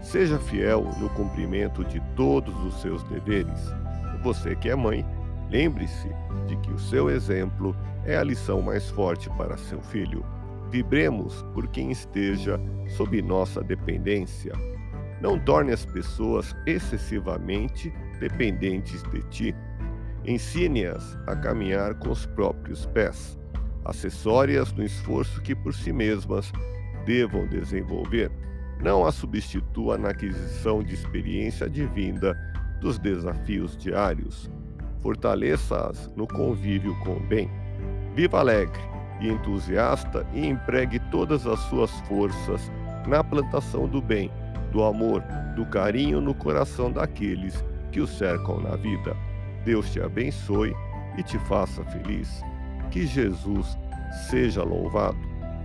Seja fiel no cumprimento de todos os seus deveres. Você que é mãe, Lembre-se de que o seu exemplo é a lição mais forte para seu filho. Vibremos por quem esteja sob nossa dependência. Não torne as pessoas excessivamente dependentes de ti. Ensine-as a caminhar com os próprios pés. Acessórias no esforço que por si mesmas devam desenvolver. Não a substitua na aquisição de experiência advinda dos desafios diários fortaleça-as no convívio com o bem. Viva alegre e entusiasta e empregue todas as suas forças na plantação do bem, do amor, do carinho no coração daqueles que o cercam na vida. Deus te abençoe e te faça feliz. Que Jesus seja louvado.